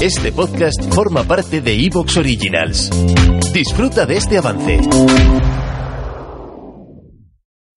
Este podcast forma parte de Evox Originals. Disfruta de este avance.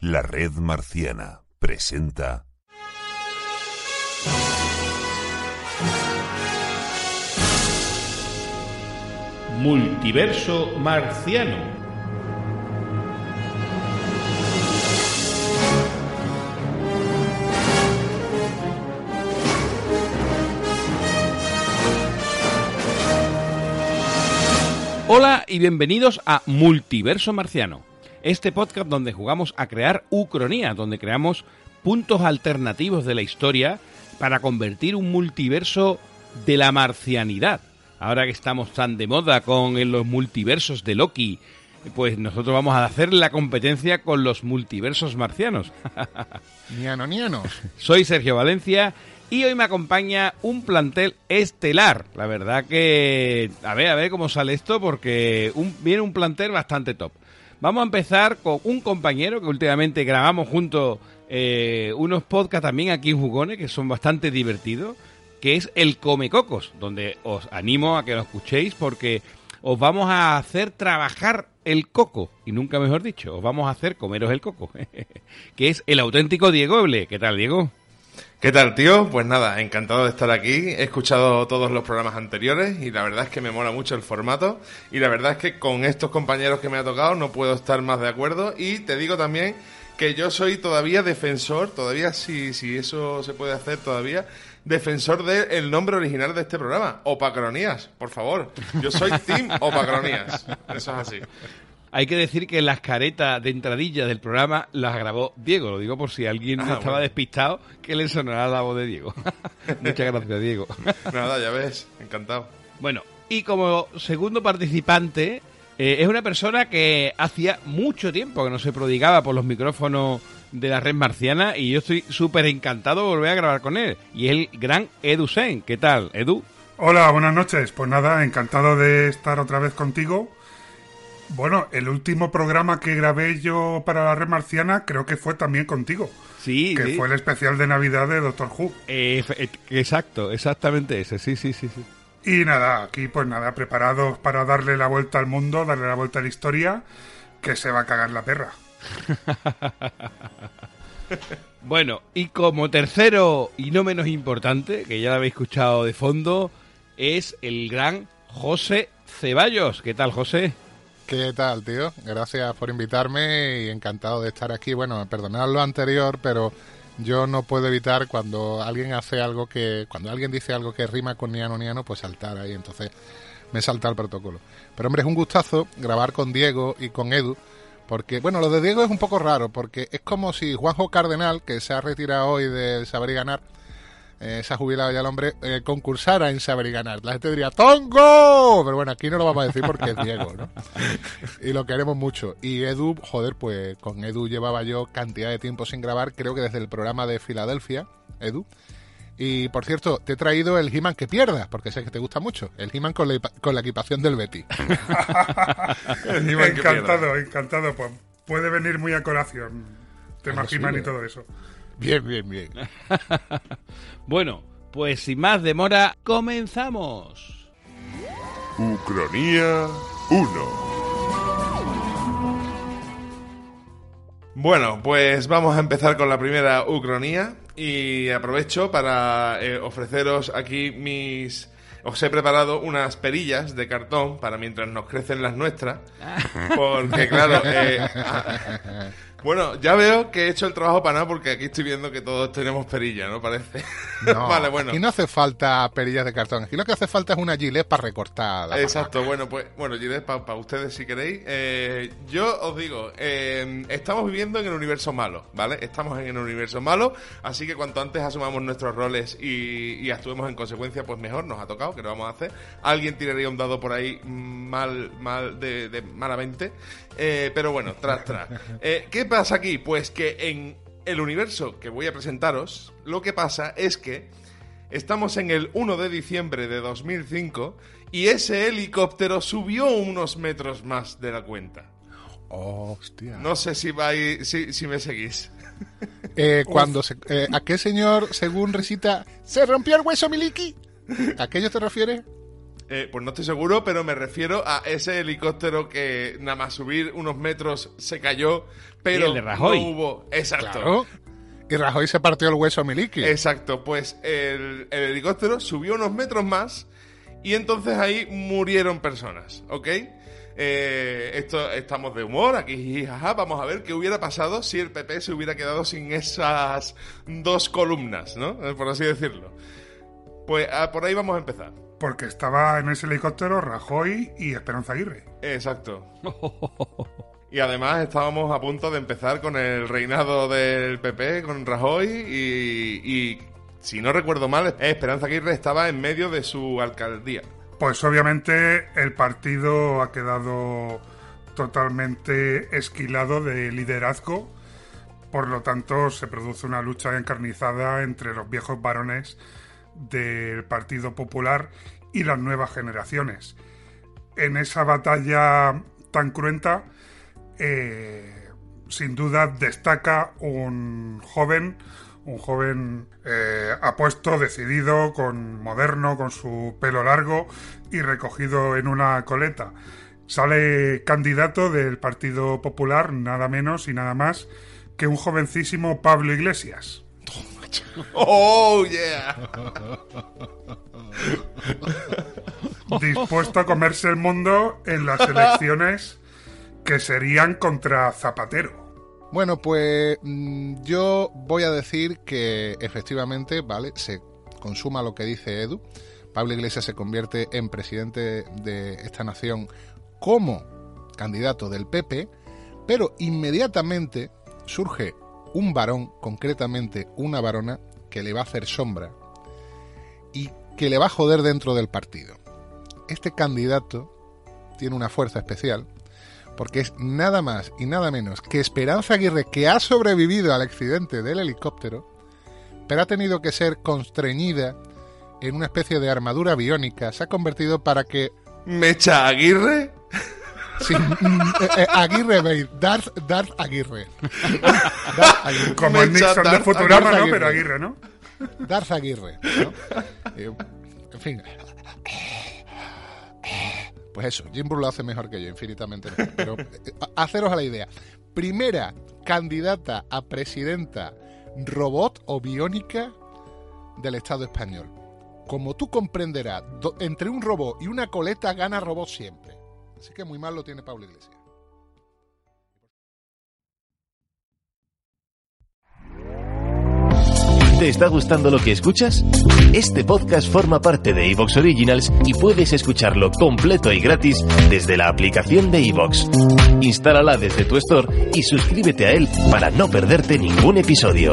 La red marciana presenta Multiverso Marciano. Hola y bienvenidos a Multiverso Marciano, este podcast donde jugamos a crear ucronía, donde creamos puntos alternativos de la historia para convertir un multiverso de la marcianidad. Ahora que estamos tan de moda con los multiversos de Loki, pues nosotros vamos a hacer la competencia con los multiversos marcianos. Niano, niano. Soy Sergio Valencia y hoy me acompaña un plantel estelar. La verdad que... A ver, a ver cómo sale esto porque viene un plantel bastante top. Vamos a empezar con un compañero que últimamente grabamos juntos eh, unos podcasts también aquí en Jugones que son bastante divertidos, que es el Comecocos, donde os animo a que lo escuchéis porque os vamos a hacer trabajar el coco, y nunca mejor dicho, os vamos a hacer comeros el coco, que es el auténtico Diego Eble. ¿Qué tal, Diego? ¿Qué tal, tío? Pues nada, encantado de estar aquí. He escuchado todos los programas anteriores y la verdad es que me mola mucho el formato. Y la verdad es que con estos compañeros que me ha tocado no puedo estar más de acuerdo. Y te digo también que yo soy todavía defensor, todavía si, si eso se puede hacer todavía, defensor del nombre original de este programa, Opacronías, por favor. Yo soy Team Opacronías. Eso es así. Hay que decir que las caretas de entradilla del programa las grabó Diego. Lo digo por si alguien Ah, estaba bueno. despistado que le sonará la voz de Diego. Muchas gracias, Diego. Nada, ya ves, encantado. bueno, y como segundo participante, eh, es una persona que hacía mucho tiempo que no se prodigaba por los micrófonos de la red marciana y yo estoy súper encantado de volver a grabar con él. Y es el gran Edu Sen. ¿Qué tal, Edu? Hola, buenas noches. Pues nada, encantado de estar otra vez contigo. Bueno, el último programa que grabé yo para la red marciana creo que fue también contigo. Sí, que sí. fue el especial de Navidad de Doctor Who. Eh, eh, exacto, exactamente ese. Sí, sí, sí, sí. Y nada, aquí pues nada, preparados para darle la vuelta al mundo, darle la vuelta a la historia, que se va a cagar la perra. Bueno, y como tercero y no menos importante, que ya lo habéis escuchado de fondo, es el gran José Ceballos. ¿Qué tal, José? ¿Qué tal, tío? Gracias por invitarme y encantado de estar aquí. Bueno, perdonad lo anterior, pero yo no puedo evitar cuando alguien hace algo que... Cuando alguien dice algo que rima con niano niano, pues saltar ahí. Entonces me salta el protocolo. Pero hombre, es un gustazo grabar con Diego y con Edu. Porque, bueno, lo de Diego es un poco raro, porque es como si Juanjo Cardenal, que se ha retirado hoy del Saber y Ganar, eh, se ha jubilado ya el hombre, eh, concursara en Saber y Ganar. La gente diría ¡Tongo! Pero bueno, aquí no lo vamos a decir porque es Diego, ¿no? y lo queremos mucho. Y Edu, joder, pues con Edu llevaba yo cantidad de tiempo sin grabar, creo que desde el programa de Filadelfia, Edu. Y por cierto, te he traído el He-Man que pierdas, porque sé que te gusta mucho. El He-Man con, con la equipación del Betty. He-Man que encantado, encantado. Pues puede venir muy a colación. Tema He-Man y todo eso. Bien, bien, bien. Bueno, pues sin más demora, comenzamos. Ucronía 1. Bueno, pues vamos a empezar con la primera ucronía y aprovecho para eh, ofreceros aquí mis... Os he preparado unas perillas de cartón para mientras nos crecen las nuestras, porque claro, eh, a, Bueno, ya veo que he hecho el trabajo para nada porque aquí estoy viendo que todos tenemos perilla, ¿no? Parece. No, vale, bueno. aquí no hace falta perillas de cartón. Aquí lo que hace falta es una gilet para recortar la Exacto, bueno, pues, bueno, Giles, para ustedes si queréis. Eh, yo os digo, eh, estamos viviendo en el universo malo, ¿vale? Estamos en el universo malo, así que cuanto antes asumamos nuestros roles y, y actuemos en consecuencia, pues mejor, nos ha tocado, que lo vamos a hacer. Alguien tiraría un dado por ahí mal, mal, de, de malamente. Eh, pero bueno, tras, tras. Eh, ¿Qué pasa aquí? Pues que en el universo que voy a presentaros, lo que pasa es que estamos en el 1 de diciembre de 2005 y ese helicóptero subió unos metros más de la cuenta. Hostia. No sé si, vais, si, si me seguís. Eh, cuando se, eh, ¿A qué señor, según recita, se rompió el hueso miliki? ¿A aquello te refieres? Eh, pues no estoy seguro, pero me refiero a ese helicóptero que nada más subir unos metros se cayó, pero Y el de Rajoy. no hubo... Exacto. Claro. Y Rajoy se partió el hueso miliki. Exacto, pues el, el helicóptero subió unos metros más y entonces ahí murieron personas, ¿ok? Eh, esto estamos de humor, aquí jaja, vamos a ver qué hubiera pasado si el PP se hubiera quedado sin esas dos columnas, ¿no? Eh, Por así decirlo. Pues ah, por ahí vamos a empezar. Porque estaba en ese helicóptero Rajoy y Esperanza Aguirre. Exacto. Y además estábamos a punto de empezar con el reinado del PP, con Rajoy, y, y si no recuerdo mal, Esperanza Aguirre estaba en medio de su alcaldía. Pues obviamente el partido ha quedado totalmente esquilado de liderazgo. Por lo tanto, se produce una lucha encarnizada entre los viejos varones del Partido Popular y las nuevas generaciones. En esa batalla tan cruenta, eh, sin duda destaca un joven, un joven eh, apuesto, decidido, con moderno, con su pelo largo y recogido en una coleta. Sale candidato del Partido Popular, nada menos y nada más que un jovencísimo Pablo Iglesias. ¡Oh, yeah! dispuesto a comerse el mundo en las elecciones que serían contra Zapatero. Bueno, pues mm, yo voy a decir que efectivamente, ¿vale? Se consuma lo que dice Edu. Pablo Iglesias se convierte en presidente de esta nación como candidato del PP, pero inmediatamente surge un varón, concretamente una varona, que le va a hacer sombra y que le va a joder dentro del partido. Este candidato tiene una fuerza especial porque es nada más y nada menos que Esperanza Aguirre, que ha sobrevivido al accidente del helicóptero, pero ha tenido que ser constreñida en una especie de armadura biónica, se ha convertido para que... ¿Mecha Aguirre? Sí, mm, eh, eh, Aguirre Bale, Darth, Darth Aguirre. Darth Aguirre. Como el Nixon de Futurama, ¿no? Pero Aguirre, ¿no? Darth Aguirre. ¿no? Eh, en fin. Pues eso, Jim Brule lo hace mejor que yo, infinitamente mejor. Pero eh, a- haceros a la idea. Primera candidata a presidenta robot o biónica del Estado español. Como tú comprenderás, do- entre un robot y una coleta gana robot siempre. Así que muy mal lo tiene Pablo Iglesias. ¿Te está gustando lo que escuchas? Este podcast forma parte de Evox Originals y puedes escucharlo completo y gratis desde la aplicación de Evox. Instálala desde tu store y suscríbete a él para no perderte ningún episodio.